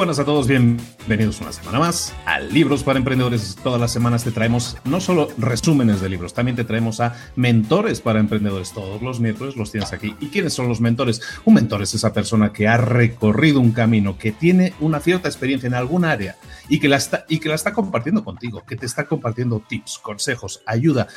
Buenas a todos, bienvenidos una semana más a Libros para Emprendedores. Todas las semanas te traemos no solo resúmenes de libros, también te traemos a mentores para emprendedores. Todos los miércoles los tienes aquí. ¿Y quiénes son los mentores? Un mentor es esa persona que ha recorrido un camino, que tiene una cierta experiencia en algún área y que la está, y que la está compartiendo contigo, que te está compartiendo tips, consejos, ayuda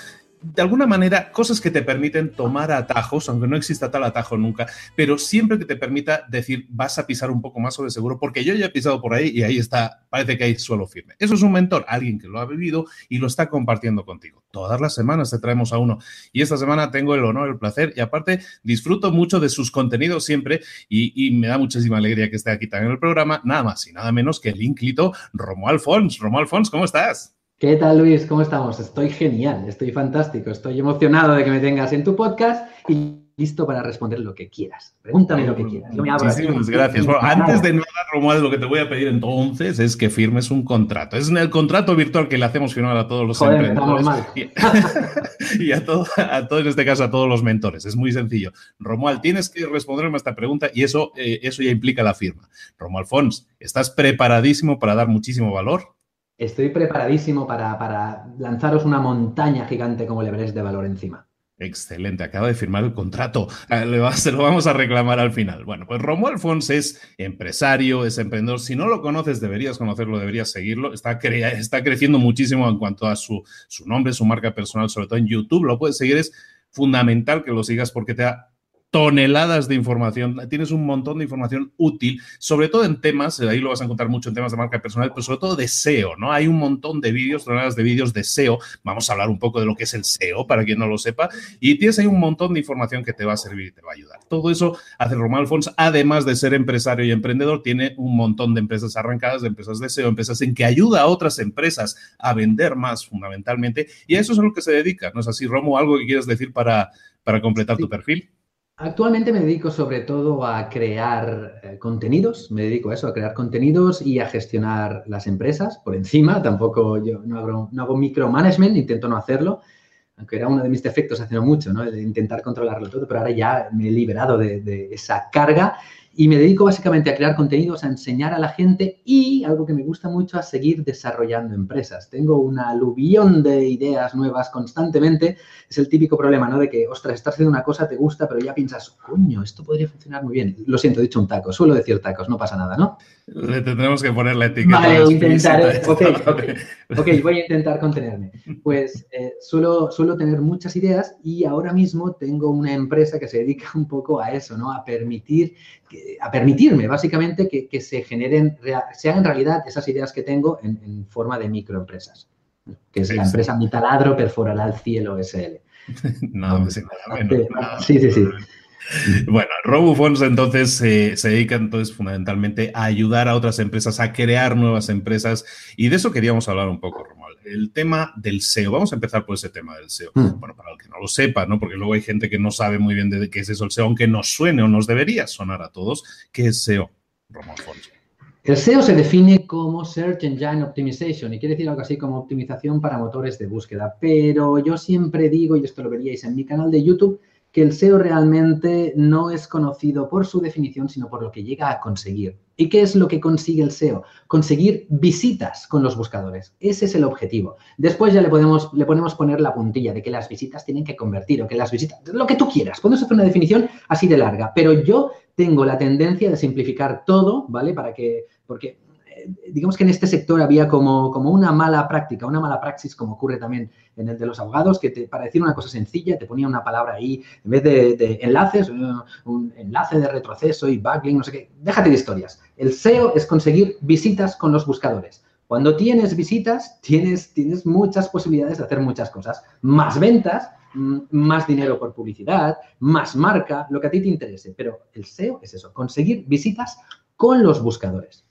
de alguna manera, cosas que te permiten tomar atajos, aunque no exista tal atajo nunca, pero siempre que te permita decir, vas a pisar un poco más sobre seguro, porque yo ya he pisado por ahí y ahí está, parece que hay suelo firme. Eso es un mentor, alguien que lo ha vivido y lo está compartiendo contigo. Todas las semanas te traemos a uno. Y esta semana tengo el honor, el placer y aparte disfruto mucho de sus contenidos siempre y, me da muchísima alegría que esté aquí también en el programa, nada más y nada menos que el ínclito Romo Alfons. Romo Alfons, ¿cómo estás? ¿Qué tal, Luis? ¿Cómo estamos? Estoy genial, estoy fantástico, estoy emocionado de que me tengas en tu podcast y listo para responder lo que quieras. Pregúntame lo que quieras. Muchísimas gracias. Bueno, antes de nada, Romuald, lo que te voy a pedir entonces es que firmes un contrato. Es en el contrato virtual que le hacemos firmar a todos los emprendedores y, a, todo, a todos, en este caso, a todos los mentores. Es muy sencillo. Romuald, tienes que responderme a esta pregunta y eso, eh, eso ya implica la firma. Romuald Fons, ¿estás preparadísimo para dar muchísimo valor? Estoy preparadísimo para, lanzaros una montaña gigante como le veréis de valor encima. Excelente, acaba de firmar el contrato. Ah, se lo vamos a reclamar al final. Bueno, pues Romuald Fons es empresario, es emprendedor. Si no lo conoces, deberías conocerlo, deberías seguirlo. Está, está creciendo muchísimo en cuanto a su, su nombre, su marca personal, sobre todo en YouTube. Lo puedes seguir, es fundamental que lo sigas porque te da toneladas de información, tienes un montón de información útil, sobre todo en temas, ahí lo vas a encontrar mucho en temas de marca personal, pero sobre todo de SEO, ¿no? Hay un montón de vídeos, toneladas de vídeos de SEO, vamos a hablar un poco de lo que es el SEO para quien no lo sepa, y tienes ahí un montón de información que te va a servir y te va a ayudar. Todo eso hace Román Alfons, además de ser empresario y emprendedor, tiene un montón de empresas arrancadas, de empresas de SEO, empresas en que ayuda a otras empresas a vender más fundamentalmente, y a eso es a lo que se dedica, ¿no es así, Romo? ¿Algo que quieres decir para, para completar tu perfil? Actualmente me dedico sobre todo a crear eh, contenidos, me dedico a eso, a crear contenidos y a gestionar las empresas por encima. Tampoco yo no hago, no hago micromanagement, intento no hacerlo, aunque era uno de mis defectos hace mucho, ¿no? de intentar controlarlo todo, pero ahora ya me he liberado de esa carga y me dedico básicamente a crear contenidos, a enseñar a la gente y, algo que me gusta mucho, a seguir desarrollando empresas. Tengo una aluvión de ideas nuevas constantemente. Es el típico problema, ¿no? De que, ostras, estás haciendo una cosa, te gusta, pero ya piensas, coño, esto podría funcionar muy bien. Lo siento, he dicho un taco. Suelo decir tacos, no pasa nada, ¿no? Le tendremos que poner la etiqueta. Vale, intentaré. Ok, ok, voy a intentar contenerme. Pues eh, suelo, suelo tener muchas ideas y ahora mismo tengo una empresa que se dedica un poco a eso, ¿no? A permitir a permitirme básicamente que, se generen, se hagan realidad esas ideas que tengo en, forma de microempresas, que es la empresa Mi taladro perforará el cielo SL. no, sí, sí, sí. Bueno, RoboFonds entonces se dedica entonces fundamentalmente a ayudar a otras empresas a crear nuevas empresas y de eso queríamos hablar un poco. El tema del SEO. Vamos a empezar por ese tema del SEO. Hmm. Bueno, para el que no lo sepa, ¿no? Porque luego hay gente que no sabe muy bien de qué es eso el SEO, aunque nos suene o nos debería sonar a todos. ¿Qué es SEO, Romuald Fons? El SEO se define como Search Engine Optimization y quiere decir algo así como optimización para motores de búsqueda. Pero yo siempre digo, y esto lo veríais en mi canal de YouTube, que el SEO realmente no es conocido por su definición, sino por lo que llega a conseguir. ¿Y qué es lo que consigue el SEO? Conseguir visitas con los buscadores. Ese es el objetivo. Después ya le, podemos, le podemos poner la puntilla de que las visitas tienen que convertir o que las visitas, lo que tú quieras. Podemos hacer una definición así de larga, pero yo tengo la tendencia de simplificar todo, ¿vale? Para que, porque digamos que en este sector había como, como una mala práctica, una mala praxis, como ocurre también en el de los abogados, que para decir una cosa sencilla te ponía una palabra ahí, en vez de, enlaces, un enlace de retroceso y backlink, no sé qué. Déjate de historias. El SEO es conseguir visitas con los buscadores. Cuando tienes visitas, tienes, tienes muchas posibilidades de hacer muchas cosas. Más ventas, más dinero por publicidad, más marca, lo que a ti te interese. Pero el SEO es eso, conseguir visitas con los buscadores.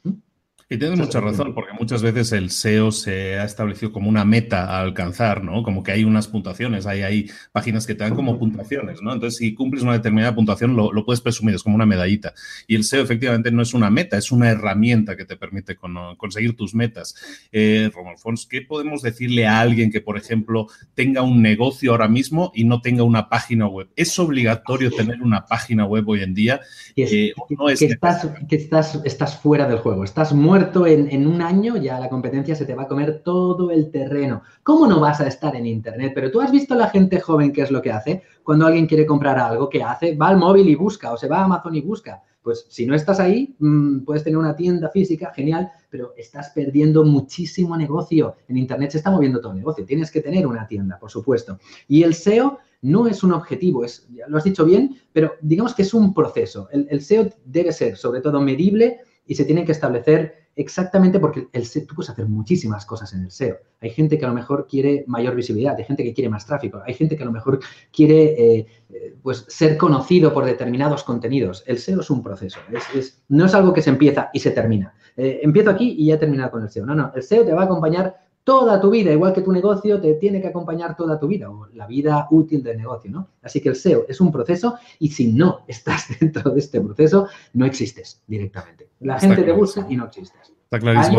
Y tienes mucha razón, porque muchas veces el SEO se ha establecido como una meta a alcanzar, ¿no? Como que hay unas puntuaciones, hay, hay páginas que te dan como puntuaciones, ¿no? Entonces, si cumples una determinada puntuación, lo, puedes presumir, es como una medallita. Y el SEO efectivamente no es una meta, es una herramienta que te permite conseguir tus metas. Eh, Fons, ¿qué podemos decirle a alguien que, por ejemplo, tenga un negocio ahora mismo y no tenga una página web? ¿Es obligatorio tener una página web hoy en día? Eh, no es que, estás, que estás, estás fuera del juego, estás muerto en, un año, ya la competencia se te va a comer todo el terreno. ¿Cómo no vas a estar en Internet? Pero tú has visto la gente joven qué es lo que hace. Cuando alguien quiere comprar algo, ¿qué hace? Va al móvil y busca, o se va a Amazon y busca. Pues si no estás ahí, mm, puedes tener una tienda física, genial, pero estás perdiendo muchísimo negocio. En Internet se está moviendo todo el negocio. Tienes que tener una tienda, por supuesto. Y el SEO no es un objetivo, es, lo has dicho bien, pero digamos que es un proceso. El, el SEO debe ser, sobre todo, medible y se tiene que establecer exactamente porque el SEO, tú puedes hacer muchísimas cosas en el SEO. Hay gente que a lo mejor quiere mayor visibilidad, hay gente que quiere más tráfico, hay gente que a lo mejor quiere eh, eh, pues, ser conocido por determinados contenidos. El SEO es un proceso, es, no es algo que se empieza y se termina. Eh, empiezo aquí y ya he terminado con el SEO. No, no, el SEO te va a acompañar toda tu vida, igual que tu negocio te tiene que acompañar toda tu vida o la vida útil del negocio, ¿no? Así que el SEO es un proceso y si no estás dentro de este proceso, no existes directamente. La gente te busca y no existes. Está clarísimo.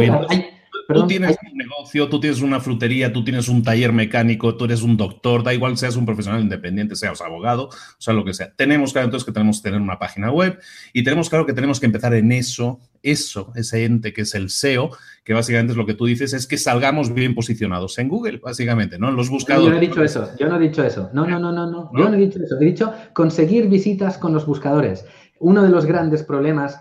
Tú tienes un negocio, tú tienes una frutería, tú tienes un taller mecánico, tú eres un doctor, da igual seas un profesional independiente, seas abogado, o sea, lo que sea. Tenemos claro entonces que tenemos que tener una página web y tenemos claro que tenemos que empezar en eso, eso, ese ente que es el SEO, que básicamente es lo que tú dices, es que salgamos bien posicionados en Google, básicamente, ¿no? En los buscadores. Yo no he dicho eso, yo no he dicho eso. No, no, no, no, no. Yo no he dicho eso. He dicho conseguir visitas con los buscadores. Uno de los grandes problemas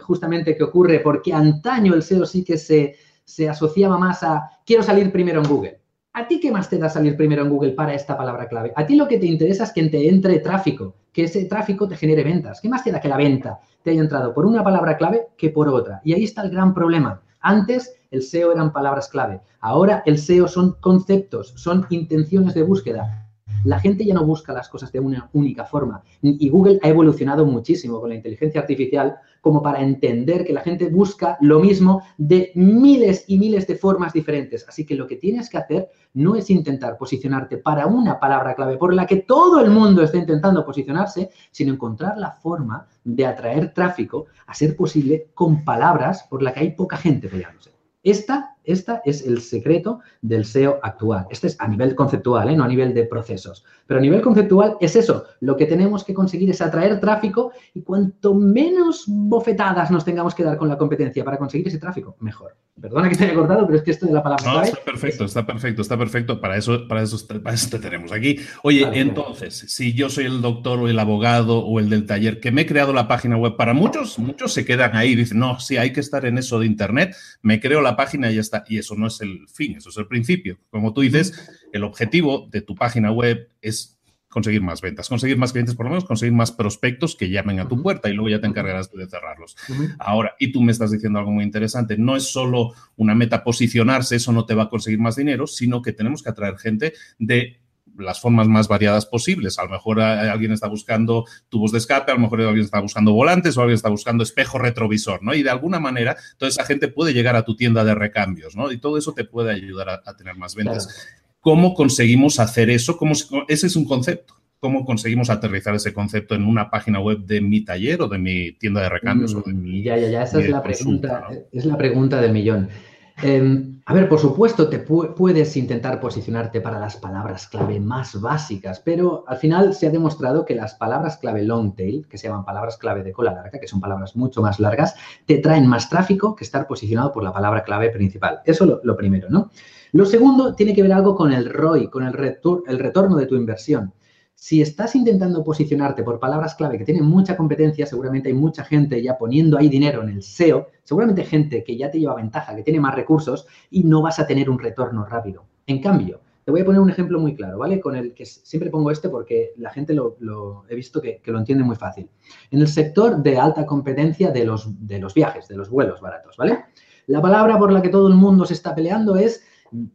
justamente que ocurre, porque antaño el SEO sí que se, se asociaba más a quiero salir primero en Google. ¿A ti qué más te da salir primero en Google para esta palabra clave? A ti lo que te interesa es que te entre tráfico, que ese tráfico te genere ventas. ¿Qué más te da que la venta te haya entrado por una palabra clave que por otra? Y ahí está el gran problema. Antes el SEO eran palabras clave. Ahora el SEO son conceptos, son intenciones de búsqueda. La gente ya no busca las cosas de una única forma. Y Google ha evolucionado muchísimo con la inteligencia artificial como para entender que la gente busca lo mismo de miles y miles de formas diferentes. Así que lo que tienes que hacer no es intentar posicionarte para una palabra clave por la que todo el mundo está intentando posicionarse, sino encontrar la forma de atraer tráfico a ser posible con palabras por la que hay poca gente peleándose. Esta, esta es el secreto del SEO actual. Este es a nivel conceptual, ¿eh? no a nivel de procesos. Pero a nivel conceptual es eso. Lo que tenemos que conseguir es atraer tráfico y cuanto menos bofetadas nos tengamos que dar con la competencia para conseguir ese tráfico, mejor. Perdona que te haya cortado, pero es que esto de la palabra. No, está perfecto, está perfecto, está perfecto. Para eso, para eso, para eso te tenemos aquí. Oye, entonces, si yo soy el doctor o el abogado o el del taller que me he creado la página web, para muchos, muchos se quedan ahí y dicen, no, sí, hay que estar en eso de Internet, me creo la página y ya está. Y eso no es el fin, eso es el principio. Como tú dices, el objetivo de tu página web es conseguir más ventas, conseguir más clientes, por lo menos conseguir más prospectos que llamen a tu puerta y luego ya te encargarás de cerrarlos. Ahora, y tú me estás diciendo algo muy interesante, no es solo una meta posicionarse, eso no te va a conseguir más dinero, sino que tenemos que atraer gente de las formas más variadas posibles. A lo mejor alguien está buscando tubos de escape, a lo mejor alguien está buscando volantes o alguien está buscando espejo retrovisor, ¿no? Y de alguna manera, toda esa gente puede llegar a tu tienda de recambios, ¿no? Y todo eso te puede ayudar a, tener más ventas. ¿Cómo conseguimos hacer eso? ¿Cómo, ese es un concepto. ¿Cómo conseguimos aterrizar ese concepto en una página web de mi taller o de mi tienda de recambios? o de mm, mi, ya, ya, ya, esa es la pregunta, es la pregunta del millón. Em, a ver, por supuesto, te puedes intentar posicionarte para las palabras clave más básicas, pero al final se ha demostrado que las palabras clave long tail, que se llaman palabras clave de cola larga, que son palabras mucho más largas, te traen más tráfico que estar posicionado por la palabra clave principal. Eso lo, lo primero, ¿no? Lo segundo tiene que ver algo con el ROI, con el, el retorno de tu inversión. Si estás intentando posicionarte por palabras clave que tienen mucha competencia, seguramente hay mucha gente ya poniendo ahí dinero en el SEO, seguramente gente que ya te lleva ventaja, que tiene más recursos y no vas a tener un retorno rápido. En cambio, te voy a poner un ejemplo muy claro, ¿vale? Con el que siempre pongo este porque la gente lo, he visto que, que, lo entiende muy fácil. En el sector de alta competencia de los, de los viajes, de los vuelos baratos, ¿vale? La palabra por la que todo el mundo se está peleando es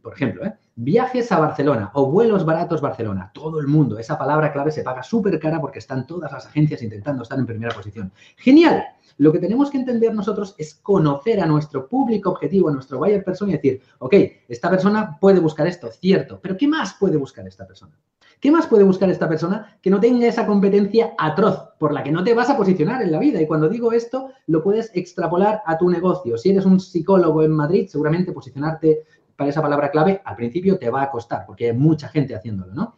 por ejemplo, ¿eh? viajes a Barcelona o vuelos baratos Barcelona. Todo el mundo, esa palabra clave se paga súper cara porque están todas las agencias intentando estar en primera posición. Genial. Lo que tenemos que entender nosotros es conocer a nuestro público objetivo, a nuestro buyer persona y decir, ok, esta persona puede buscar esto, cierto, pero ¿qué más puede buscar esta persona? ¿Qué más puede buscar esta persona que no tenga esa competencia atroz por la que no te vas a posicionar en la vida? Y cuando digo esto, lo puedes extrapolar a tu negocio. Si eres un psicólogo en Madrid, seguramente posicionarte para esa palabra clave, al principio te va a costar, porque hay mucha gente haciéndolo, ¿no?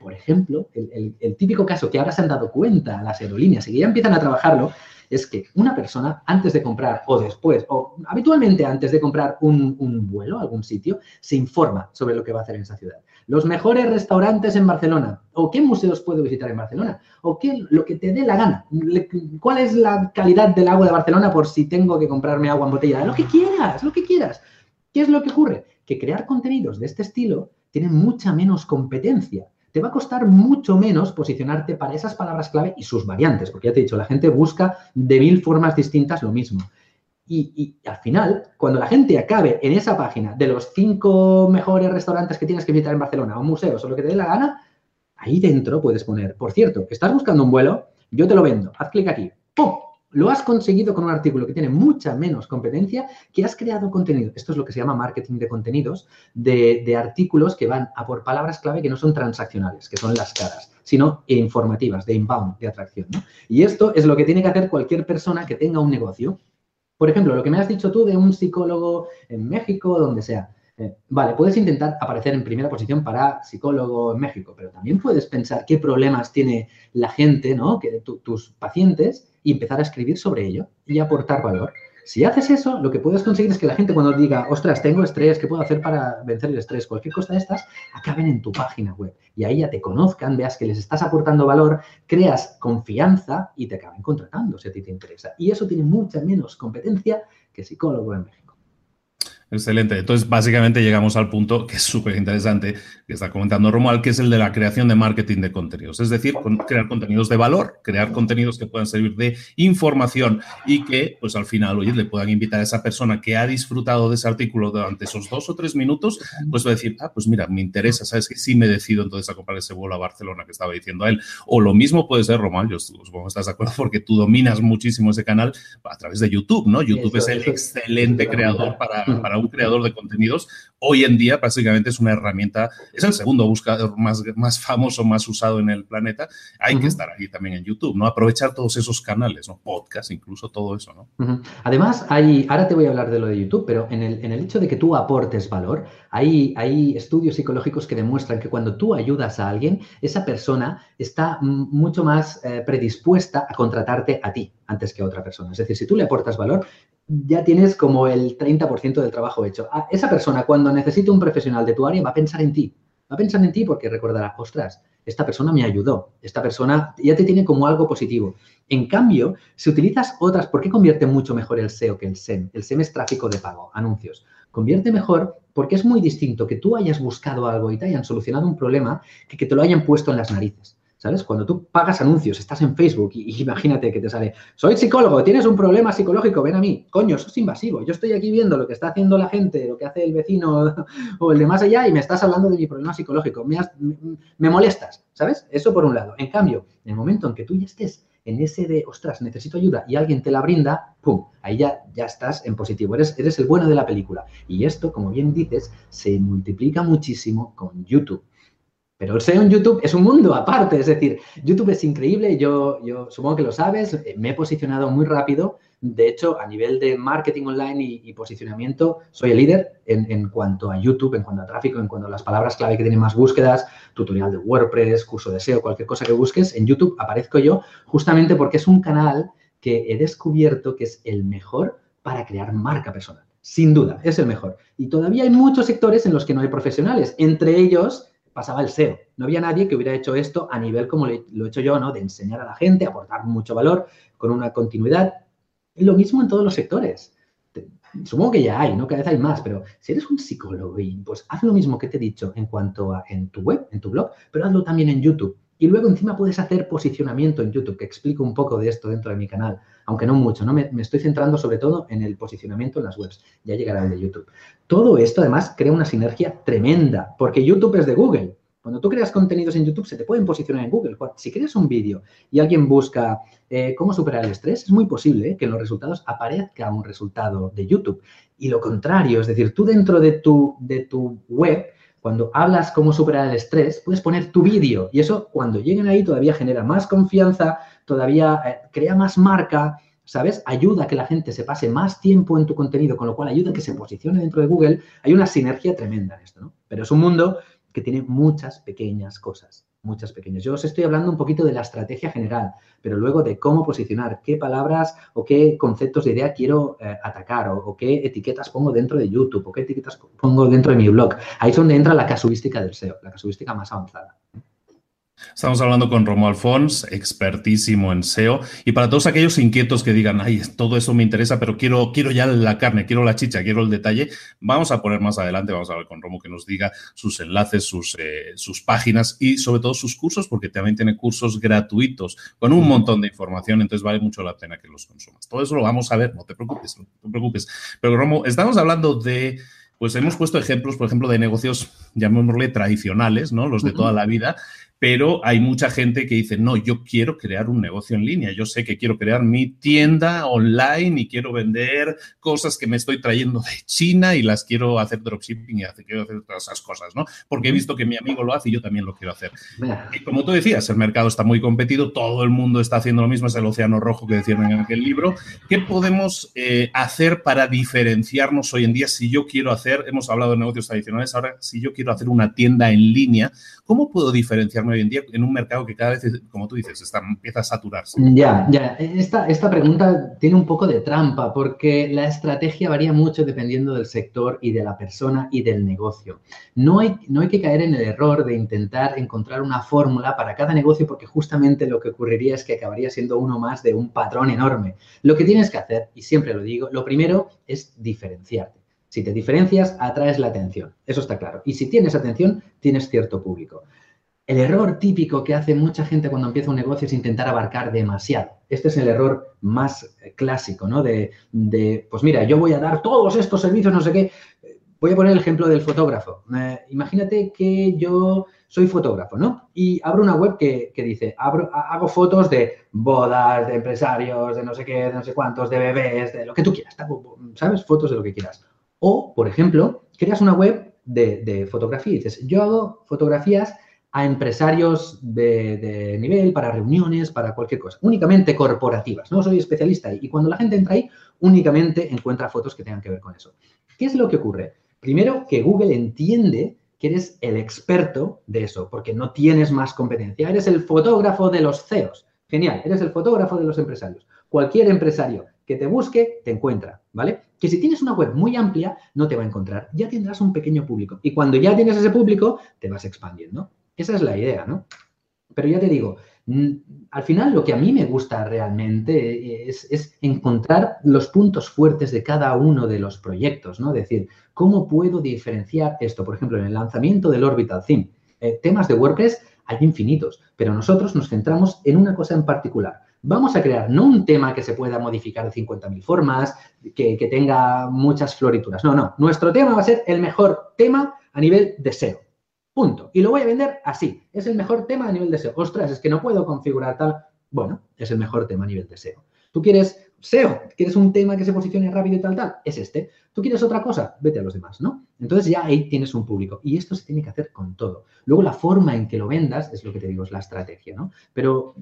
Por ejemplo, el, típico caso que ahora se han dado cuenta las aerolíneas y que ya empiezan a trabajarlo, es que una persona antes de comprar o después, o habitualmente antes de comprar un, un, vuelo a algún sitio, se informa sobre lo que va a hacer en esa ciudad. Los mejores restaurantes en Barcelona, o qué museos puedo visitar en Barcelona, o qué, lo que te dé la gana. ¿Cuál es la calidad del agua de Barcelona por si tengo que comprarme agua en botella? Lo que quieras, lo que quieras. ¿Qué es lo que ocurre? Que crear contenidos de este estilo tiene mucha menos competencia. Te va a costar mucho menos posicionarte para esas palabras clave y sus variantes, porque ya te he dicho, la gente busca de mil formas distintas lo mismo. Y, al final, cuando la gente acabe en esa página de los cinco mejores restaurantes que tienes que visitar en Barcelona o museos o lo que te dé la gana, ahí dentro puedes poner, por cierto, estás buscando un vuelo, yo te lo vendo, haz clic aquí, ¡pum! Lo has conseguido con un artículo que tiene mucha menos competencia, que has creado contenido. Esto es lo que se llama marketing de contenidos, de, artículos que van a por palabras clave que no son transaccionales, que son las caras, sino informativas, de inbound, de atracción. Y esto es lo que tiene que hacer cualquier persona que tenga un negocio. Por ejemplo, lo que me has dicho tú de un psicólogo en México, donde sea. Eh, vale, puedes intentar aparecer en primera posición para psicólogo en México, pero también puedes pensar qué problemas tiene la gente, ¿no? Que tus pacientes y empezar a escribir sobre ello y aportar valor. Si haces eso, lo que puedes conseguir es que la gente cuando diga, ostras, tengo estrés, ¿qué puedo hacer para vencer el estrés? Cualquier cosa de estas, acaben en tu página web. Y ahí ya te conozcan, veas que les estás aportando valor, creas confianza y te acaben contratando si a ti te interesa. Y eso tiene mucha menos competencia que psicólogo en México. Excelente. Entonces, básicamente llegamos al punto que es súper interesante, que está comentando Romuald, que es el de la creación de marketing de contenidos. Es decir, crear contenidos de valor, crear contenidos que puedan servir de información y que, pues al final, oye, le puedan invitar a esa persona que ha disfrutado de ese artículo durante esos dos o tres minutos, pues va a decir, ah, pues mira, me interesa, sabes que sí me decido entonces a comprar ese vuelo a Barcelona que estaba diciendo a él. O lo mismo puede ser, Romuald, yo supongo que estás de acuerdo porque tú dominas muchísimo ese canal a través de YouTube, ¿no? YouTube es el excelente creador para, para un creador de contenidos, hoy en día básicamente es una herramienta, es el segundo buscador más, más famoso, más usado en el planeta. Hay que estar ahí también en YouTube, ¿no? Aprovechar todos esos canales, ¿no? Podcast, incluso todo eso, ¿no? Además, hay, ahora te voy a hablar de lo de YouTube, pero en el, en el hecho de que tú aportes valor, hay, hay estudios psicológicos que demuestran que cuando tú ayudas a alguien, esa persona está mucho más eh, predispuesta a contratarte a ti antes que a otra persona. Es decir, si tú le aportas valor, ya tienes como el 30% del trabajo hecho. Ah, esa persona, cuando necesite un profesional de tu área, va a pensar en ti. Va a pensar en ti porque recordará, ostras, esta persona me ayudó, esta persona ya te tiene como algo positivo. En cambio, si utilizas otras, ¿por qué convierte mucho mejor el SEO que el SEM? El SEM es tráfico de pago, anuncios. Convierte mejor porque es muy distinto que tú hayas buscado algo y te hayan solucionado un problema que que te lo hayan puesto en las narices. ¿Sabes? Cuando tú pagas anuncios, estás en Facebook y, imagínate que te sale, soy psicólogo, tienes un problema psicológico, ven a mí. Coño, eso es invasivo. Yo estoy aquí viendo lo que está haciendo la gente, lo que hace el vecino o el de más allá y me estás hablando de mi problema psicológico. Me, me molestas, ¿sabes? Eso por un lado. En cambio, en el momento en que tú ya estés en ese de, ostras, necesito ayuda y alguien te la brinda, ¡pum! Ahí ya, ya estás en positivo, eres, eres el bueno de la película. Y esto, como bien dices, se multiplica muchísimo con YouTube. Pero el SEO en YouTube es un mundo aparte, es decir, YouTube es increíble, yo, yo supongo que lo sabes, eh, me he posicionado muy rápido, de hecho, a nivel de marketing online y, posicionamiento, soy el líder en, cuanto a YouTube, en cuanto a tráfico, en cuanto a las palabras clave que tienen más búsquedas, tutorial de WordPress, curso de SEO, cualquier cosa que busques, en YouTube aparezco yo justamente porque es un canal que he descubierto que es el mejor para crear marca personal. Sin duda, es el mejor. Y todavía hay muchos sectores en los que no hay profesionales, entre ellos pasaba el SEO. No había nadie que hubiera hecho esto a nivel como lo he hecho yo, ¿no? De enseñar a la gente, aportar mucho valor con una continuidad. Lo mismo en todos los sectores. Supongo que ya hay, ¿no? Cada vez hay más, pero si eres un psicólogo, pues haz lo mismo que te he dicho en cuanto a en tu web, en tu blog, pero hazlo también en YouTube. Y luego encima puedes hacer posicionamiento en YouTube, que explico un poco de esto dentro de mi canal, aunque no mucho, ¿no? Me, estoy centrando sobre todo en el posicionamiento en las webs. Ya llegará el de YouTube. Todo esto además crea una sinergia tremenda, porque YouTube es de Google. Cuando tú creas contenidos en YouTube, se te pueden posicionar en Google. Si creas un vídeo y alguien busca eh, cómo superar el estrés, es muy posible que en los resultados aparezca un resultado de YouTube. Y lo contrario, es decir, tú dentro de tu, de tu web cuando hablas cómo superar el estrés, puedes poner tu vídeo y eso cuando lleguen ahí todavía genera más confianza, todavía eh, crea más marca, ¿sabes? Ayuda a que la gente se pase más tiempo en tu contenido, con lo cual ayuda a que se posicione dentro de Google. Hay una sinergia tremenda en esto, ¿no? Pero es un mundo que tiene muchas pequeñas cosas muchas pequeñas. Yo os estoy hablando un poquito de la estrategia general, pero luego de cómo posicionar, qué palabras o qué conceptos de idea quiero eh, atacar o, qué etiquetas pongo dentro de YouTube o qué etiquetas pongo dentro de mi blog. Ahí es donde entra la casuística del SEO, la casuística más avanzada. Estamos hablando con Romo Alfons, expertísimo en SEO. Y para todos aquellos inquietos que digan, ay, todo eso me interesa, pero quiero, quiero ya la carne, quiero la chicha, quiero el detalle, vamos a poner más adelante, vamos a hablar con Romo que nos diga sus enlaces, sus, eh, sus páginas y sobre todo sus cursos, porque también tiene cursos gratuitos con un montón de información, entonces vale mucho la pena que los consumas. Todo eso lo vamos a ver, no te preocupes, no te preocupes. Pero Romo, estamos hablando de pues hemos puesto ejemplos, por ejemplo, de negocios, llamémosle tradicionales, ¿no? Los de toda la vida, pero hay mucha gente que dice, no, yo quiero crear un negocio en línea, yo sé que quiero crear mi tienda online y quiero vender cosas que me estoy trayendo de China y las quiero hacer dropshipping y quiero hacer todas esas cosas, ¿no? Porque he visto que mi amigo lo hace y yo también lo quiero hacer. Y como tú decías, el mercado está muy competido, todo el mundo está haciendo lo mismo, es el océano rojo que decían en aquel libro. ¿Qué podemos eh, hacer para diferenciarnos hoy en día si yo quiero hacer, hemos hablado de negocios tradicionales, ahora si yo quiero hacer una tienda en línea, ¿cómo puedo diferenciarme? hoy en día en un mercado que cada vez, como tú dices, está, empieza a saturarse? Ya, ya. Esta, esta pregunta tiene un poco de trampa porque la estrategia varía mucho dependiendo del sector y de la persona y del negocio. No hay, no hay que caer en el error de intentar encontrar una fórmula para cada negocio porque justamente lo que ocurriría es que acabaría siendo uno más de un patrón enorme. Lo que tienes que hacer, y siempre lo digo, lo primero es diferenciarte. Si te diferencias, atraes la atención. Eso está claro. Y si tienes atención, tienes cierto público. El error típico que hace mucha gente cuando empieza un negocio es intentar abarcar demasiado. Este es el error más eh, clásico, ¿no? De, pues mira, yo voy a dar todos estos servicios, no sé qué. Voy a poner el ejemplo del fotógrafo. Eh, imagínate que yo soy fotógrafo, ¿no? Y abro una web que, dice, abro, hago fotos de bodas, de empresarios, de no sé qué, de no sé cuántos, de bebés, de lo que tú quieras, ¿sabes? Fotos de lo que quieras. O, por ejemplo, creas una web de, de fotografía y dices, yo hago fotografías a empresarios de, nivel, para reuniones, para cualquier cosa, únicamente corporativas. No soy especialista ahí. Y cuando la gente entra ahí, únicamente encuentra fotos que tengan que ver con eso. ¿Qué es lo que ocurre? Primero, que Google entiende que eres el experto de eso, porque no tienes más competencia. Eres el fotógrafo de los CEOs. Genial, eres el fotógrafo de los empresarios. Cualquier empresario que te busque, te encuentra, ¿vale? Que si tienes una web muy amplia, no te va a encontrar. Ya tendrás un pequeño público. Y cuando ya tienes ese público, te vas expandiendo. Esa es la idea, ¿no? Pero ya te digo, Mm, al final, lo que a mí me gusta realmente es, encontrar los puntos fuertes de cada uno de los proyectos, ¿no? Es decir, ¿cómo puedo diferenciar esto? Por ejemplo, en el lanzamiento del Orbital Theme. Eh, temas de WordPress hay infinitos, pero nosotros nos centramos en una cosa en particular. Vamos a crear no un tema que se pueda modificar de 50.000 formas, que, que tenga muchas florituras. No, no. Nuestro tema va a ser el mejor tema a nivel de SEO. Punto. Y lo voy a vender así. Es el mejor tema a nivel de SEO. Ostras, es que no puedo configurar tal. Bueno, es el mejor tema a nivel de SEO. Tú quieres SEO, quieres un tema que se posicione rápido y tal, tal, es este. Tú quieres otra cosa, vete a los demás, ¿no? Entonces ya ahí tienes un público. Y esto se tiene que hacer con todo. Luego la forma en que lo vendas es lo que te digo, es la estrategia, ¿no? Pero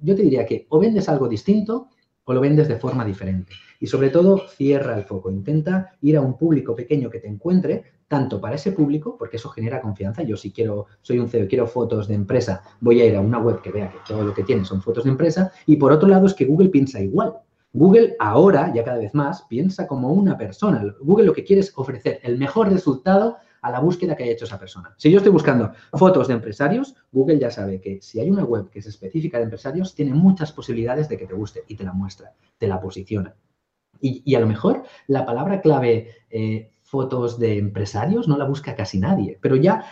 yo te diría que o vendes algo distinto o lo vendes de forma diferente. Y sobre todo, cierra el foco. Intenta ir a un público pequeño que te encuentre, tanto para ese público, porque eso genera confianza. Yo si quiero, soy un CEO y quiero fotos de empresa, voy a ir a una web que vea que todo lo que tiene son fotos de empresa. Y por otro lado es que Google piensa igual. Google ahora, ya cada vez más, piensa como una persona. Google lo que quiere es ofrecer el mejor resultado a la búsqueda que haya hecho esa persona. Si yo estoy buscando fotos de empresarios, Google ya sabe que si hay una web que es específica de empresarios, tiene muchas posibilidades de que te guste y te la muestra, te la posiciona. Y, a lo mejor la palabra clave eh, fotos de empresarios no la busca casi nadie, pero ya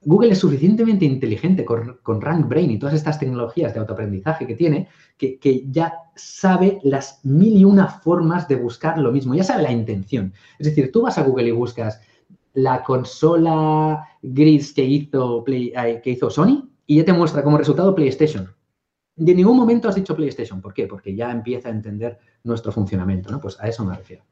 Google es suficientemente inteligente con, con RankBrain y todas estas tecnologías de autoaprendizaje que tiene, que, que, ya sabe las mil y una formas de buscar lo mismo, ya sabe la intención. Es decir, tú vas a Google y buscas la consola gris que hizo, que hizo Sony y ya te muestra como resultado PlayStation. De ningún momento has dicho PlayStation. ¿Por qué? Porque ya empieza a entender nuestro funcionamiento, ¿no? Pues a eso me refiero.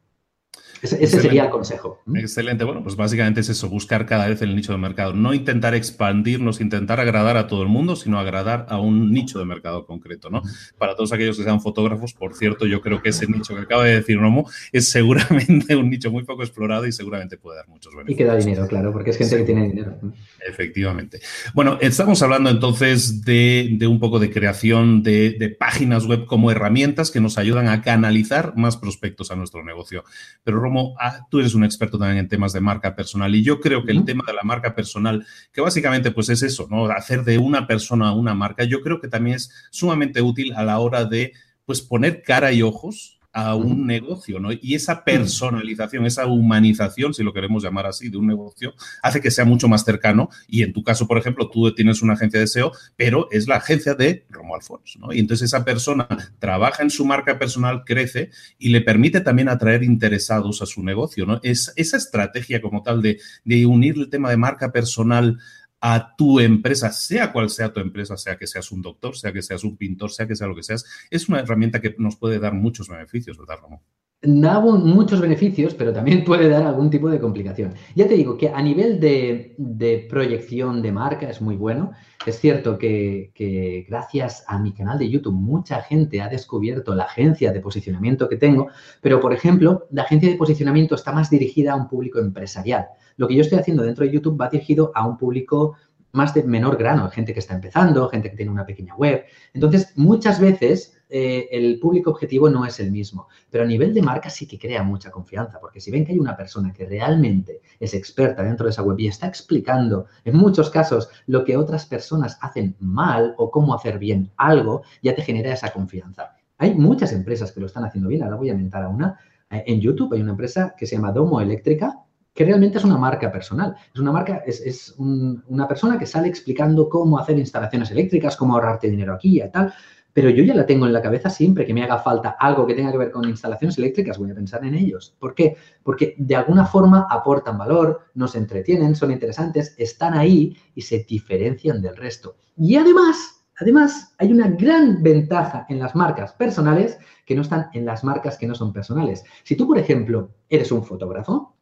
Ese, sería el consejo. Excelente. Bueno, pues básicamente es eso, buscar cada vez el nicho de mercado. No intentar expandirnos, intentar agradar a todo el mundo, sino agradar a un nicho de mercado concreto, ¿no? Para todos aquellos que sean fotógrafos, por cierto, yo creo que ese nicho que acaba de decir Nomo es seguramente un nicho muy poco explorado y seguramente puede dar muchos beneficios. Y que da dinero, claro, porque es gente que tiene dinero. Efectivamente. Bueno, estamos hablando entonces de, un poco de creación de, de páginas web como herramientas que nos ayudan a canalizar más prospectos a nuestro negocio. Pero Romo, ah, tú eres un experto también en temas de marca personal y yo creo que el tema de la marca personal, que básicamente pues es eso, ¿no? Hacer de una persona una marca, yo creo que también es sumamente útil a la hora de pues poner cara y ojos a un negocio, ¿no? Y esa personalización, esa humanización, si lo queremos llamar así, de un negocio, hace que sea mucho más cercano. Y en tu caso, por ejemplo, tú tienes una agencia de SEO, pero es la agencia de Romo Alfonso, ¿no? Y entonces esa persona trabaja en su marca personal, crece y le permite también atraer interesados a su negocio, ¿no? Es esa estrategia como tal de, de unir el tema de marca personal a tu empresa, sea cual sea tu empresa, sea que seas un doctor, sea que seas un pintor, sea que sea lo que seas, es una herramienta que nos puede dar muchos beneficios, ¿verdad, Ramón? Da muchos beneficios, pero también puede dar algún tipo de complicación. Ya te digo que a nivel de, proyección de marca es muy bueno. Es cierto que, gracias a mi canal de YouTube mucha gente ha descubierto la agencia de posicionamiento que tengo, pero por ejemplo, la agencia de posicionamiento está más dirigida a un público empresarial. Lo que yo estoy haciendo dentro de YouTube va dirigido a un público más de menor grano, gente que está empezando, gente que tiene una pequeña web. Entonces, muchas veces eh, el público objetivo no es el mismo, pero a nivel de marca sí que crea mucha confianza, porque si ven que hay una persona que realmente es experta dentro de esa web y está explicando en muchos casos lo que otras personas hacen mal o cómo hacer bien algo, ya te genera esa confianza. Hay muchas empresas que lo están haciendo bien, ahora voy a mentar a una. Eh, en YouTube hay una empresa que se llama Domo Eléctrica, que realmente es una marca personal. Es una marca, es, una persona que sale explicando cómo hacer instalaciones eléctricas, cómo ahorrarte dinero aquí y tal. Pero yo ya la tengo en la cabeza siempre que me haga falta algo que tenga que ver con instalaciones eléctricas, voy a pensar en ellos. ¿Por qué? Porque de alguna forma aportan valor, nos entretienen, son interesantes, están ahí y se diferencian del resto. Y además, además, hay una gran ventaja en las marcas personales que no están en las marcas que no son personales. Si tú, por ejemplo, eres un fotógrafo,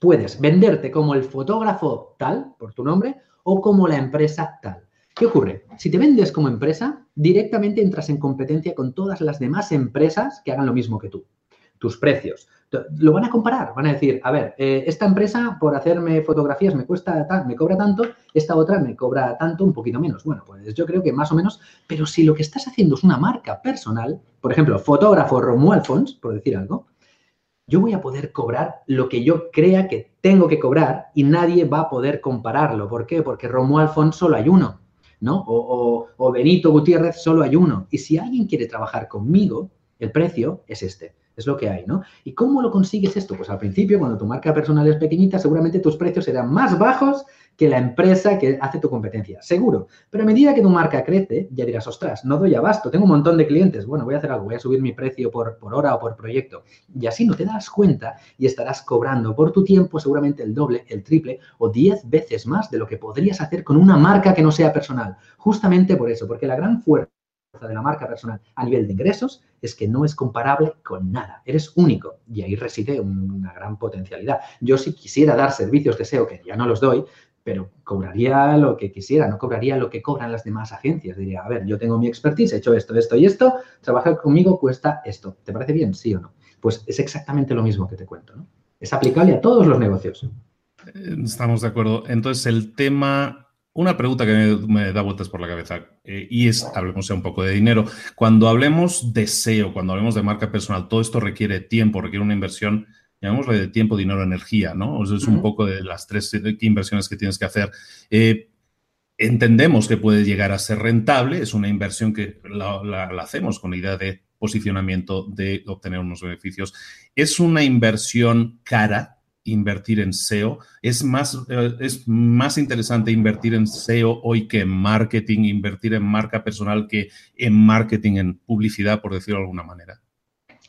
puedes venderte como el fotógrafo tal, por tu nombre, o como la empresa tal. ¿Qué ocurre? Si te vendes como empresa, directamente entras en competencia con todas las demás empresas que hagan lo mismo que tú. Tus precios. Lo van a comparar, van a decir, a ver, eh, esta empresa por hacerme fotografías me cuesta me cobra tanto, esta otra me cobra tanto, un poquito menos. Bueno, pues yo creo que más o menos, pero si lo que estás haciendo es una marca personal, por ejemplo, fotógrafo Romuald Fons, por decir algo, yo voy a poder cobrar lo que yo crea que tengo que cobrar y nadie va a poder compararlo. ¿Por qué? Porque Romuald Font solo hay uno. ¿No? O, o Benito Gutiérrez, solo hay uno. Y si alguien quiere trabajar conmigo, el precio es este. Es lo que hay, ¿no? ¿Y cómo lo consigues esto? Pues al principio, cuando tu marca personal es pequeñita, seguramente tus precios serán más bajos que la empresa que hace tu competencia. Seguro. Pero a medida que tu marca crece, ya dirás, ostras, no doy abasto, tengo un montón de clientes. Bueno, voy a hacer algo, voy a subir mi precio por, por hora o por proyecto. Y así no te das cuenta y estarás cobrando por tu tiempo seguramente el doble, el triple o diez veces más de lo que podrías hacer con una marca que no sea personal. Justamente por eso, porque la gran fuerza de la marca personal a nivel de ingresos es que no es comparable con nada. Eres único y ahí reside una gran potencialidad. Yo si quisiera dar servicios de SEO, que ya no los doy, pero cobraría lo que quisiera, no cobraría lo que cobran las demás agencias. Diría, a ver, yo tengo mi expertise, he hecho esto, esto y esto, trabajar conmigo cuesta esto. ¿Te parece bien? ¿Sí o no? Pues es exactamente lo mismo que te cuento, ¿no? Es aplicable a todos los negocios. Estamos de acuerdo. Entonces, el tema una pregunta que me, da vueltas por la cabeza eh, y es, hablemos ya un poco de dinero. Cuando hablemos de SEO, cuando hablemos de marca personal, todo esto requiere tiempo, requiere una inversión, llamémosle de tiempo, dinero, energía, ¿no? es un poco de las tres inversiones que tienes que hacer. Eh, entendemos que puede llegar a ser rentable, es una inversión que la hacemos con la idea de posicionamiento, de obtener unos beneficios. Es una inversión cara, invertir en SEO. Es más, eh, es más interesante invertir en SEO hoy que en marketing, invertir en marca personal que en marketing, en publicidad, por decirlo de alguna manera.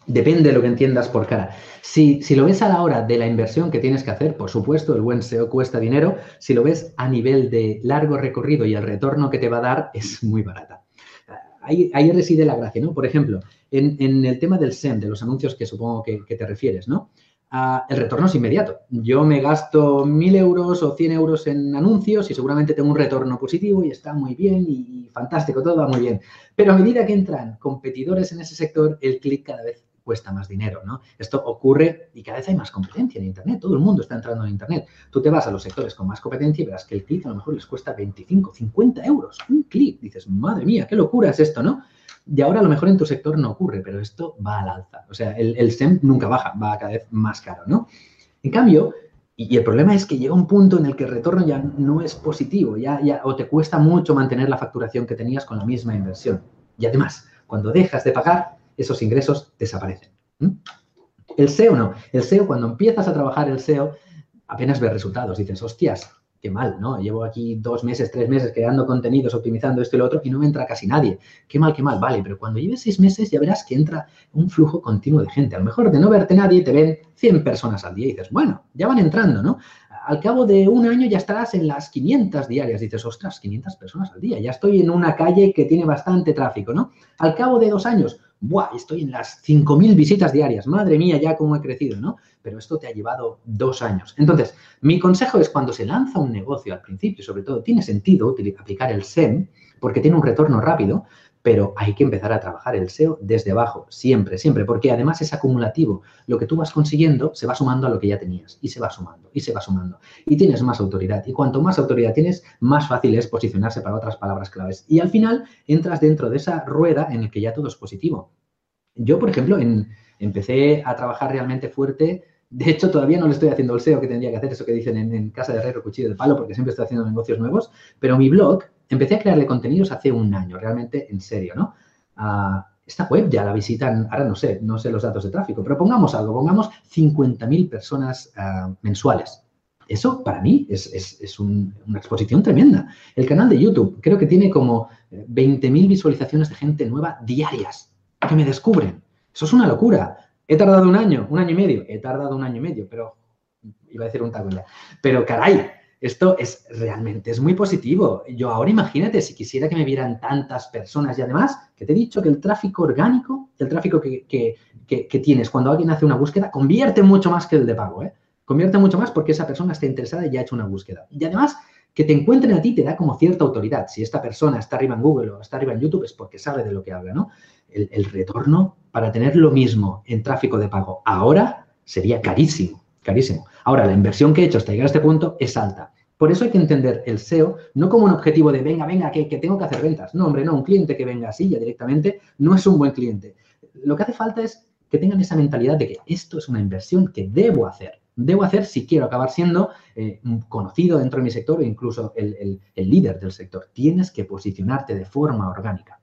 Depende de lo que entiendas por cara. Si, si, lo ves a la hora de la inversión que tienes que hacer, por supuesto, el buen SEO cuesta dinero. Si lo ves a nivel de largo recorrido y el retorno que te va a dar, es muy barata. Ahí, ahí reside la gracia, ¿no? Por ejemplo, en, el tema del SEM, de los anuncios que supongo que te refieres, ¿no? El retorno es inmediato. Yo me gasto mil euros o 100 euros en anuncios y seguramente tengo un retorno positivo y está muy bien y, fantástico, todo va muy bien. Pero a medida que entran competidores en ese sector, el clic cada vez cuesta más dinero, ¿no? Esto ocurre y cada vez hay más competencia en Internet. Todo el mundo está entrando en Internet. Tú te vas a los sectores con más competencia y verás que el clic a lo mejor les cuesta 25, 50 euros. Un clic. Dices, madre mía, qué locura es esto, ¿no? Y ahora a lo mejor en tu sector no ocurre, pero esto va al alza. O sea, el, SEM nunca baja, va cada vez más caro, ¿no? En cambio, y, el problema es que llega un punto en el que el retorno ya no es positivo, ya, ya, o te cuesta mucho mantener la facturación que tenías con la misma inversión. Y además, cuando dejas de pagar, esos ingresos desaparecen. El SEO no. El SEO, cuando empiezas a trabajar el SEO, apenas ves resultados. Dices, hostias, qué mal, ¿no? Llevo aquí dos meses, tres meses creando contenidos, optimizando esto y lo otro y no me entra casi nadie. Qué mal, qué mal, vale, pero cuando lleves seis meses ya verás que entra un flujo continuo de gente. A lo mejor de no verte nadie te ven 100 personas al día y dices, bueno, ya van entrando, ¿no? Al cabo de un año ya estarás en las 500 diarias. Dices, ostras, 500 personas al día. Ya estoy en una calle que tiene bastante tráfico, ¿no? Al cabo de dos años, ¡buah! Estoy en las 5.000 visitas diarias. Madre mía, ya cómo he crecido, ¿no? Pero esto te ha llevado dos años. Entonces, mi consejo es cuando se lanza un negocio al principio, sobre todo, tiene sentido aplicar el SEM porque tiene un retorno rápido, pero hay que empezar a trabajar el SEO desde abajo, siempre, siempre, porque además es acumulativo. Lo que tú vas consiguiendo se va sumando a lo que ya tenías y se va sumando y se va sumando. Y tienes más autoridad. Y cuanto más autoridad tienes, más fácil es posicionarse para otras palabras claves. Y al final entras dentro de esa rueda en la que ya todo es positivo. Yo, por ejemplo, empecé a trabajar realmente fuerte de hecho, todavía no le estoy haciendo el SEO que tendría que hacer, eso que dicen en, Casa de Herrero Cuchillo de Palo, porque siempre estoy haciendo negocios nuevos. Pero mi blog, empecé a crearle contenidos hace un año, realmente en serio, ¿no? Ah, esta web ya la visitan, ahora no sé, no sé los datos de tráfico, pero pongamos algo, pongamos 50.000 personas ah, mensuales. Eso para mí es, una exposición tremenda. El canal de YouTube creo que tiene como 20.000 eh, visualizaciones de gente nueva diarias que me descubren. Eso es una locura. He tardado un año, un año y medio, he tardado un año y medio, pero iba a decir un taco ya. Pero caray, esto es realmente es muy positivo. Yo ahora imagínate si quisiera que me vieran tantas personas y además que te he dicho que el tráfico orgánico, el tráfico que, que, tienes cuando alguien hace una búsqueda, convierte mucho más que el de pago. ¿eh? Convierte mucho más porque esa persona está interesada y ya ha hecho una búsqueda. Y además que te encuentren a ti te da como cierta autoridad. Si esta persona está arriba en Google o está arriba en YouTube es porque sabe de lo que habla, ¿no? el, retorno para tener lo mismo en tráfico de pago ahora sería carísimo, carísimo. Ahora, la inversión que he hecho hasta llegar a este punto es alta. Por eso hay que entender el SEO no como un objetivo de venga, venga, que, tengo que hacer ventas. No, hombre, no, un cliente que venga así ya directamente no es un buen cliente. Lo que hace falta es que tengan esa mentalidad de que esto es una inversión que debo hacer. debo hacer si quiero acabar siendo eh, conocido dentro de mi sector o incluso el, el líder del sector. Tienes que posicionarte de forma orgánica.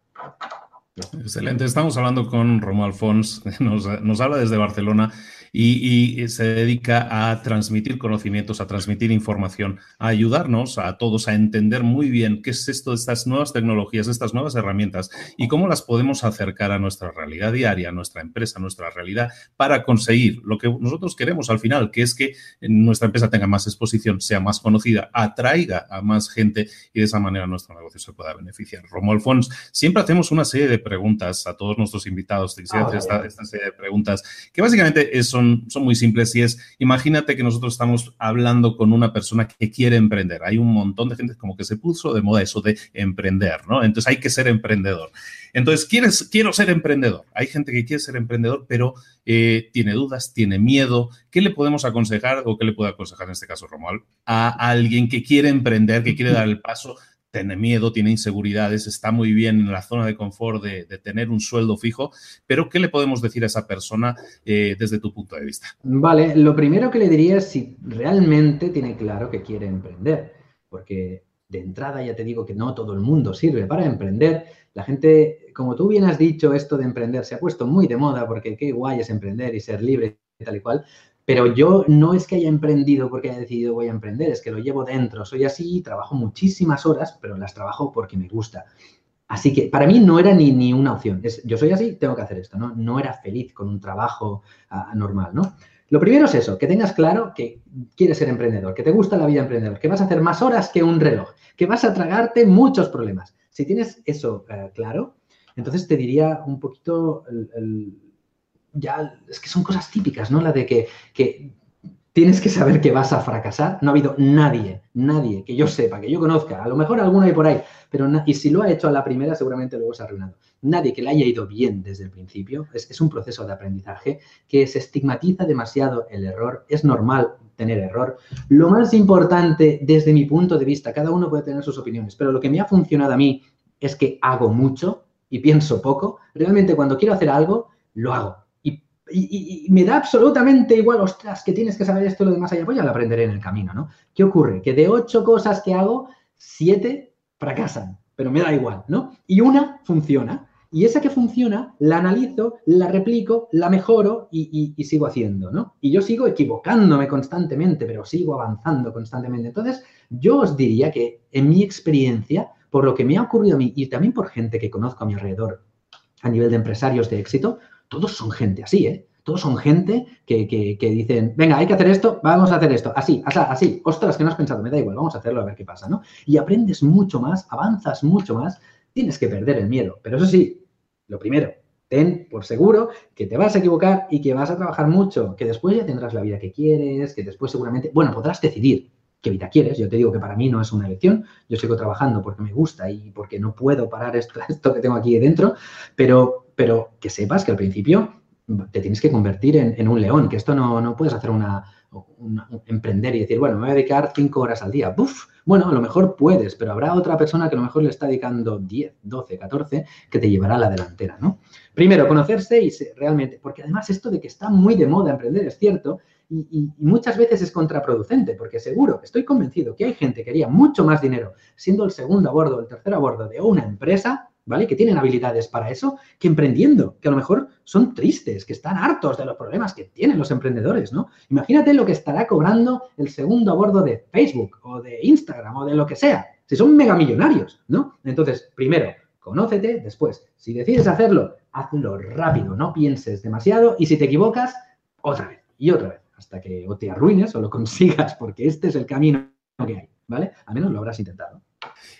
Excelente. Estamos hablando con Romo Alfons, nos, nos habla desde Barcelona y, se dedica a transmitir conocimientos, a transmitir información, a ayudarnos a todos a entender muy bien qué es esto de estas nuevas tecnologías, estas nuevas herramientas y cómo las podemos acercar a nuestra realidad diaria, a nuestra empresa, a nuestra realidad, para conseguir lo que nosotros queremos al final, que es que nuestra empresa tenga más exposición, sea más conocida, atraiga a más gente y de esa manera nuestro negocio se pueda beneficiar. Romo Alfons, siempre hacemos una serie de preguntas a todos nuestros invitados, ah, esta, esta serie de preguntas que básicamente son son, muy simples y es, imagínate que nosotros estamos hablando con una persona que quiere emprender. Hay un montón de gente como que se puso de moda eso de emprender, ¿no? Entonces hay que ser emprendedor. Entonces, ¿quieres, quiero ser emprendedor. Hay gente que quiere ser emprendedor, pero eh, tiene dudas, tiene miedo. ¿Qué le podemos aconsejar o qué le puede aconsejar en este caso Romuald a alguien que quiere emprender, que quiere dar el paso tiene miedo, tiene inseguridades, está muy bien en la zona de confort de, tener un sueldo fijo, pero ¿qué le podemos decir a esa persona eh, desde tu punto de vista? Vale, lo primero que le diría es si realmente tiene claro que quiere emprender, porque de entrada ya te digo que no todo el mundo sirve para emprender. La gente, como tú bien has dicho, esto de emprender se ha puesto muy de moda porque qué guay es emprender y ser libre tal y cual, pero yo no es que haya emprendido porque haya decidido voy a emprender, es que lo llevo dentro. Soy así, trabajo muchísimas horas, pero las trabajo porque me gusta. Así que para mí no era ni, ni una opción. Es, yo soy así, tengo que hacer esto, ¿no? No era feliz con un trabajo normal, ¿no? Lo primero es eso, que tengas claro que quieres ser emprendedor, que te gusta la vida emprendedor, que vas a hacer más horas que un reloj, que vas a tragarte muchos problemas. Si tienes eso uh, claro, entonces te diría un poquito el ya es que son cosas típicas, ¿no? La de que, que tienes que saber que vas a fracasar. No ha habido nadie, nadie que yo sepa, que yo conozca, a lo mejor alguno hay por ahí, pero y si lo ha hecho a la primera, seguramente luego se ha arruinado. Nadie que le haya ido bien desde el principio. Es, es un proceso de aprendizaje que se estigmatiza demasiado el error. Es normal tener error. Lo más importante, desde mi punto de vista, cada uno puede tener sus opiniones, pero lo que me ha funcionado a mí es que hago mucho y pienso poco. Realmente cuando quiero hacer algo, lo hago y, me da absolutamente igual, ostras, que tienes que saber esto y lo demás allá, pues ya lo aprenderé en el camino, ¿no? ¿Qué ocurre? Que de ocho cosas que hago, siete fracasan, pero me da igual, ¿no? Y una funciona. Y esa que funciona, la analizo, la replico, la mejoro y, y, sigo haciendo, ¿no? Y yo sigo equivocándome constantemente, pero sigo avanzando constantemente. Entonces, yo os diría que en mi experiencia, por lo que me ha ocurrido a mí y también por gente que conozco a mi alrededor a nivel de empresarios de éxito, todos son gente así, ¿eh? Todos son gente que, dicen, venga, hay que hacer esto, vamos a hacer esto, así, así, así, ostras, que no has pensado, me da igual, vamos a hacerlo a ver qué pasa, ¿no? Y aprendes mucho más, avanzas mucho más, tienes que perder el miedo. Pero eso sí, lo primero, ten por seguro que te vas a equivocar y que vas a trabajar mucho, que después ya tendrás la vida que quieres, que después seguramente, bueno, podrás decidir qué vida quieres. Yo te digo que para mí no es una elección, yo sigo trabajando porque me gusta y porque no puedo parar esto, esto que tengo aquí dentro, pero pero que sepas que al principio te tienes que convertir en, un león, que esto no, no puedes hacer una, emprender y decir, bueno, me voy a dedicar cinco horas al día. ¡Buf! Bueno, a lo mejor puedes, pero habrá otra persona que a lo mejor le está dedicando 10, 12, 14, que te llevará a la delantera, ¿no? Primero, conocerse y realmente, porque además esto de que está muy de moda emprender es cierto y, muchas veces es contraproducente, porque seguro, estoy convencido que hay gente que haría mucho más dinero siendo el segundo a bordo, el tercer a bordo de una empresa ¿vale? Que tienen habilidades para eso, que emprendiendo, que a lo mejor son tristes, que están hartos de los problemas que tienen los emprendedores, ¿no? Imagínate lo que estará cobrando el segundo a bordo de Facebook o de Instagram o de lo que sea, si son megamillonarios, ¿no? Entonces, primero, conócete, después, si decides hacerlo, hazlo rápido, no pienses demasiado y si te equivocas, otra vez y otra vez, hasta que o te arruines o lo consigas, porque este es el camino que hay, ¿vale? Al menos lo habrás intentado.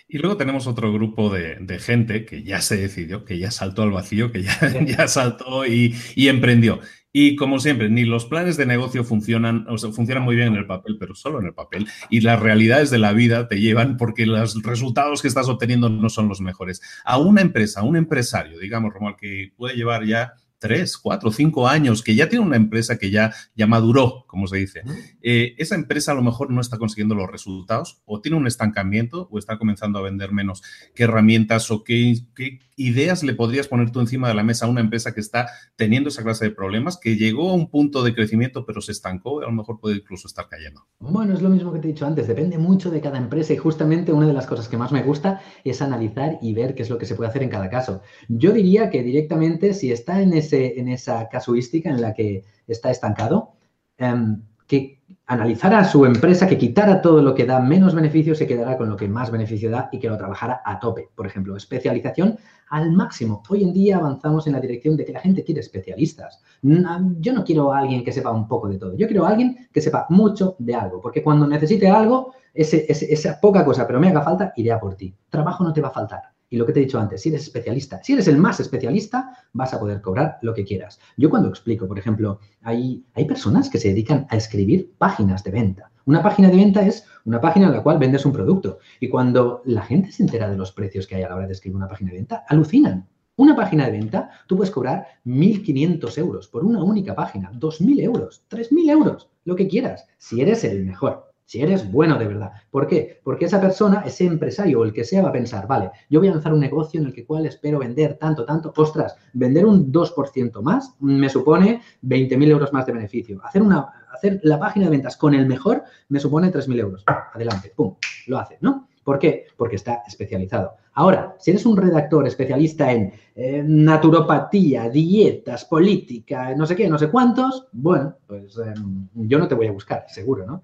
Y luego tenemos otro grupo de, gente que ya se decidió, que ya saltó al vacío, que ya, ya saltó y, emprendió. Y como siempre, ni los planes de negocio funcionan, o sea, funcionan muy bien en el papel, pero solo en el papel. Y las realidades de la vida te llevan porque los resultados que estás obteniendo no son los mejores. A una empresa, a un empresario, digamos, Romuald, que puede llevar ya tres, cuatro, cinco años, que ya tiene una empresa que ya, ya maduró, como se dice, eh, esa empresa a lo mejor no está consiguiendo los resultados o tiene un estancamiento o está comenzando a vender menos. ¿Qué herramientas o qué, qué ideas le podrías poner tú encima de la mesa a una empresa que está teniendo esa clase de problemas, que llegó a un punto de crecimiento pero se estancó y a lo mejor puede incluso estar cayendo? Bueno, es lo mismo que te he dicho antes, depende mucho de cada empresa y justamente una de las cosas que más me gusta es analizar y ver qué es lo que se puede hacer en cada caso. Yo diría que directamente si está en ese en esa casuística en la que está estancado, em, que analizara su empresa, que quitara todo lo que da menos beneficio, se quedará con lo que más beneficio da y que lo trabajara a tope. Por ejemplo, especialización al máximo. Hoy en día avanzamos en la dirección de que la gente quiere especialistas. Yo no quiero a alguien que sepa un poco de todo. Yo quiero a alguien que sepa mucho de algo, porque cuando necesite algo, esa poca cosa, pero me haga falta, iré a por ti. Trabajo no te va a faltar. Y lo que te he dicho antes, si eres especialista, si eres el más especialista, vas a poder cobrar lo que quieras. Yo cuando explico, por ejemplo, hay, hay personas que se dedican a escribir páginas de venta. Una página de venta es una página en la cual vendes un producto. Y cuando la gente se entera de los precios que hay a la hora de escribir una página de venta, alucinan. Una página de venta, tú puedes cobrar 1.500 euros por una única página, 2.000 euros, 3.000 euros, lo que quieras, si eres el mejor si eres bueno de verdad. ¿Por qué? Porque esa persona, ese empresario o el que sea, va a pensar, vale, yo voy a lanzar un negocio en el que cual espero vender tanto, tanto. Ostras, vender un 2% más me supone 20.000 euros más de beneficio. Hacer, una, hacer la página de ventas con el mejor me supone 3.000 euros. Adelante, pum, lo hace, ¿no? ¿Por qué? Porque está especializado. Ahora, si eres un redactor especialista en eh, naturopatía, dietas, política, no sé qué, no sé cuántos, bueno, pues em, yo no te voy a buscar, seguro, ¿no?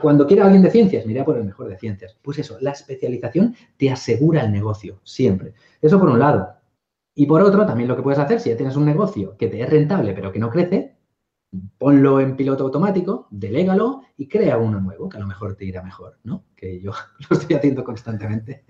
Cuando quiera alguien de ciencias, mira por el mejor de ciencias. Pues eso, la especialización te asegura el negocio, siempre. Eso por un lado. Y por otro, también lo que puedes hacer, si ya tienes un negocio que te es rentable pero que no crece, ponlo en piloto automático, delégalo y crea uno nuevo, que a lo mejor te irá mejor, ¿no? Que yo lo estoy haciendo constantemente.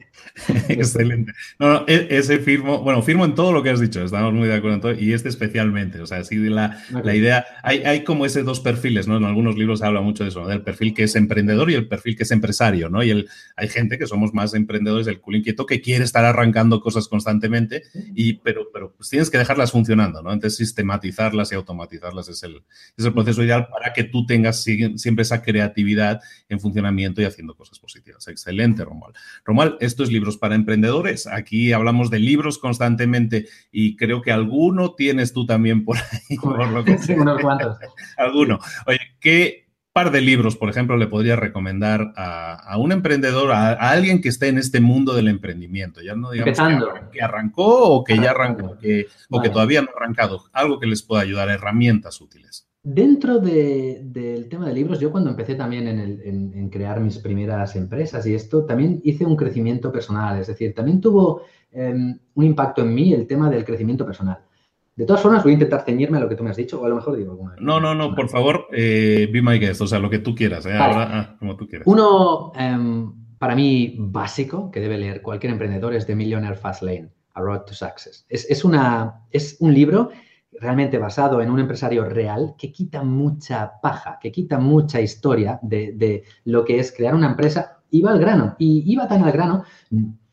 Excelente. No, e, ese firmo, bueno, firmo en todo lo que has dicho, estamos muy de acuerdo en todo, y este especialmente, o sea, sí, la, la idea, hay, hay, como ese dos perfiles, ¿no? En algunos libros se habla mucho de eso, del perfil que es emprendedor y el perfil que es empresario, ¿no? Y el, hay gente que somos más emprendedores del culo inquieto que quiere estar arrancando cosas constantemente, y, pero, pero pues tienes que dejarlas funcionando, ¿no? Entonces, sistematizarlas y automatizarlas es el, es el proceso ideal para que tú tengas siempre esa creatividad en funcionamiento y haciendo cosas positivas. Excelente, Romuald. Romuald, esto es libros para emprendedores. Aquí hablamos de libros constantemente y creo que alguno tienes tú también por ahí. Por lo que sí, unos cuantos. alguno. Oye, ¿qué par de libros, por ejemplo, le podría recomendar a, un emprendedor, a, alguien que esté en este mundo del emprendimiento? Ya no digamos que, arrancó o que ya arrancó, que, o que todavía no ha arrancado. Algo que les pueda ayudar, herramientas útiles. Dentro del tema de libros, yo cuando empecé también en, crear mis primeras empresas y esto, también hice un crecimiento personal, es decir, también tuvo em, un impacto en mí el tema del crecimiento personal. De todas formas, voy a intentar ceñirme a lo que tú me has dicho, o a lo mejor digo alguna No, no, no, por favor, eh, be my guest, o sea, lo que tú quieras, ¿eh? ah, como tú quieras. Uno, em, para mí, básico, que debe leer cualquier emprendedor es The Millionaire Fast Lane, A Road to Success. Es, es, una, es un libro realmente basado en un empresario real que quita mucha paja, que quita mucha historia de, lo que es crear una empresa y va al grano. Y iba tan al grano,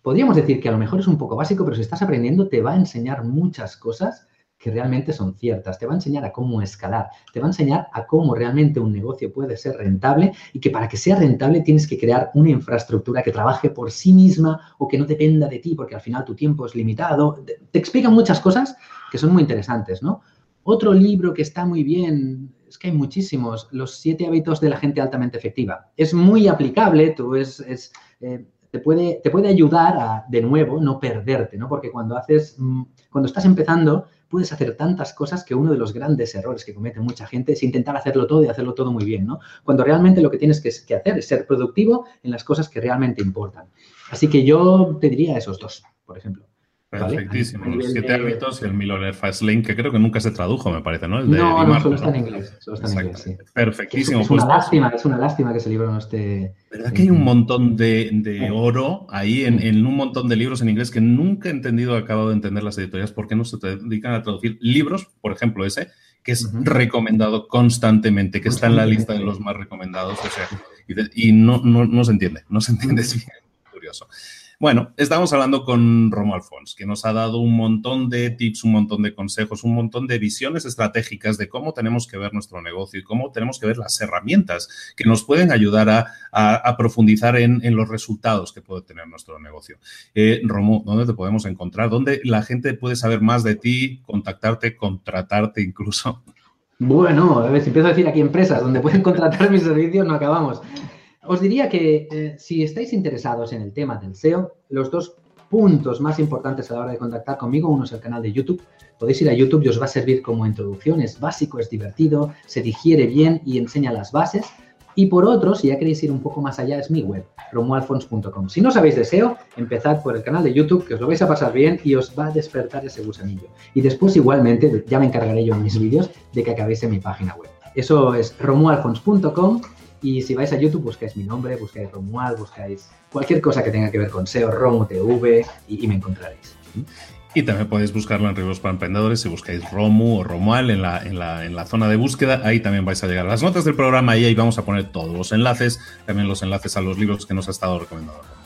podríamos decir que a lo mejor es un poco básico, pero si estás aprendiendo te va a enseñar muchas cosas que realmente son ciertas. Te va a enseñar a cómo escalar, te va a enseñar a cómo realmente un negocio puede ser rentable y que para que sea rentable tienes que crear una infraestructura que trabaje por sí misma o que no dependa de ti porque al final tu tiempo es limitado. Te explica muchas cosas que son muy interesantes, ¿no? Otro libro que está muy bien, es que hay muchísimos, Los siete hábitos de la gente altamente efectiva. Es muy aplicable, tú es, es eh, te, puede, te puede ayudar a, de nuevo, no perderte, ¿no? Porque cuando haces, mm, cuando estás empezando, puedes hacer tantas cosas que uno de los grandes errores que comete mucha gente es intentar hacerlo todo y hacerlo todo muy bien, ¿no? Cuando realmente lo que tienes que, que hacer es ser productivo en las cosas que realmente importan. Así que yo te diría esos dos, por ejemplo. Perfectísimo. Los siete hábitos y el Miller Fastlane, que creo que nunca se tradujo, me parece, ¿no? El de no, no, solo está en inglés. Solo está en inglés sí. Perfectísimo. Es, una pues, lástima, es una lástima que ese libro no esté. ¿Verdad que hay un montón de, de oro ahí en, en, un montón de libros en inglés que nunca he entendido, he acabado de entender las editoriales, por qué no se dedican a traducir libros, por ejemplo, ese, que es recomendado constantemente, que está en la lista de los más recomendados, o sea, y, y no, no, no, se entiende, no se entiende, es bien curioso. Bueno, estamos hablando con Romo Alfons, que nos ha dado un montón de tips, un montón de consejos, un montón de visiones estratégicas de cómo tenemos que ver nuestro negocio y cómo tenemos que ver las herramientas que nos pueden ayudar a, profundizar en, los resultados que puede tener nuestro negocio. Eh, Romo, ¿dónde te podemos encontrar? ¿Dónde la gente puede saber más de ti, contactarte, contratarte incluso? Bueno, a ver, si empiezo a decir aquí empresas donde pueden contratar mis servicios, no acabamos. Os diría que eh, si estáis interesados en el tema del SEO, los dos puntos más importantes a la hora de contactar conmigo, uno es el canal de YouTube. Podéis ir a YouTube y os va a servir como introducción, es básico, es divertido, se digiere bien y enseña las bases. Y por otro, si ya queréis ir un poco más allá, es mi web, romualfons.com. Si no sabéis de SEO, empezad por el canal de YouTube, que os lo vais a pasar bien y os va a despertar ese gusanillo. Y después, igualmente, ya me encargaré yo en mis vídeos de que acabéis en mi página web. Eso es romualfons.com y si vais a YouTube, buscáis mi nombre, buscáis Romual, buscáis cualquier cosa que tenga que ver con SEO, Romu TV y, me encontraréis. Y también podéis buscarlo en Rivos para Emprendedores si buscáis Romu o Romual en la, en, la, en la zona de búsqueda. Ahí también vais a llegar a las notas del programa y ahí vamos a poner todos los enlaces, también los enlaces a los libros que nos ha estado recomendando.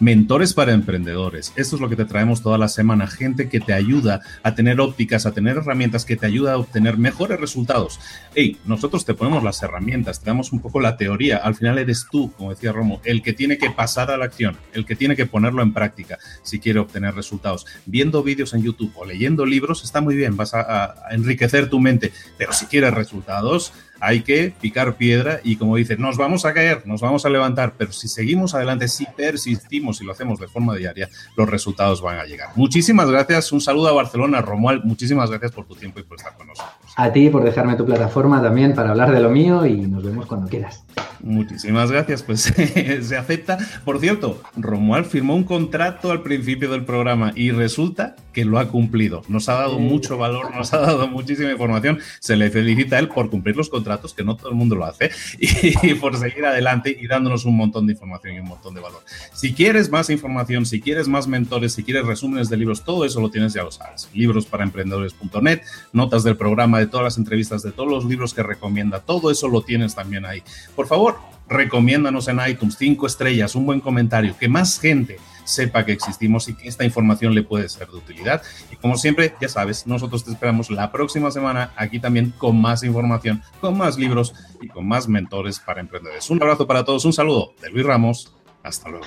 Mentores para emprendedores. Esto es lo que te traemos toda la semana. Gente que te ayuda a tener ópticas, a tener herramientas que te ayuda a obtener mejores resultados. Hey, nosotros te ponemos las herramientas, te damos un poco la teoría. Al final eres tú, como decía Romo, el que tiene que pasar a la acción, el que tiene que ponerlo en práctica si quiere obtener resultados. Viendo vídeos en YouTube o leyendo libros está muy bien, vas a, a enriquecer tu mente. Pero si quieres resultados, hay que picar piedra y como dice, nos vamos a caer, nos vamos a levantar, pero si seguimos adelante, si persistimos y lo hacemos de forma diaria, los resultados van a llegar. Muchísimas gracias, un saludo a Barcelona, Romuald, muchísimas gracias por tu tiempo y por estar con nosotros. A ti por dejarme tu plataforma también para hablar de lo mío y nos vemos cuando quieras. Muchísimas gracias, pues se acepta. Por cierto, Romuald firmó un contrato al principio del programa y resulta que lo ha cumplido. Nos ha dado mucho valor, nos ha dado muchísima información. Se le felicita a él por cumplir los contratos, que no todo el mundo lo hace, y por seguir adelante y dándonos un montón de información y un montón de valor. Si quieres más información, si quieres más mentores, si quieres resúmenes de libros, todo eso lo tienes, ya lo sabes. Libros para emprendedores.net, notas del programa, de todas las entrevistas, de todos los libros que recomienda, todo eso lo tienes también ahí. Por favor, recomiéndanos en iTunes, cinco estrellas, un buen comentario, que más gente sepa que existimos y que esta información le puede ser de utilidad. Y como siempre, ya sabes, nosotros te esperamos la próxima semana aquí también con más información, con más libros y con más mentores para emprendedores. Un abrazo para todos, un saludo de Luis Ramos. Hasta luego.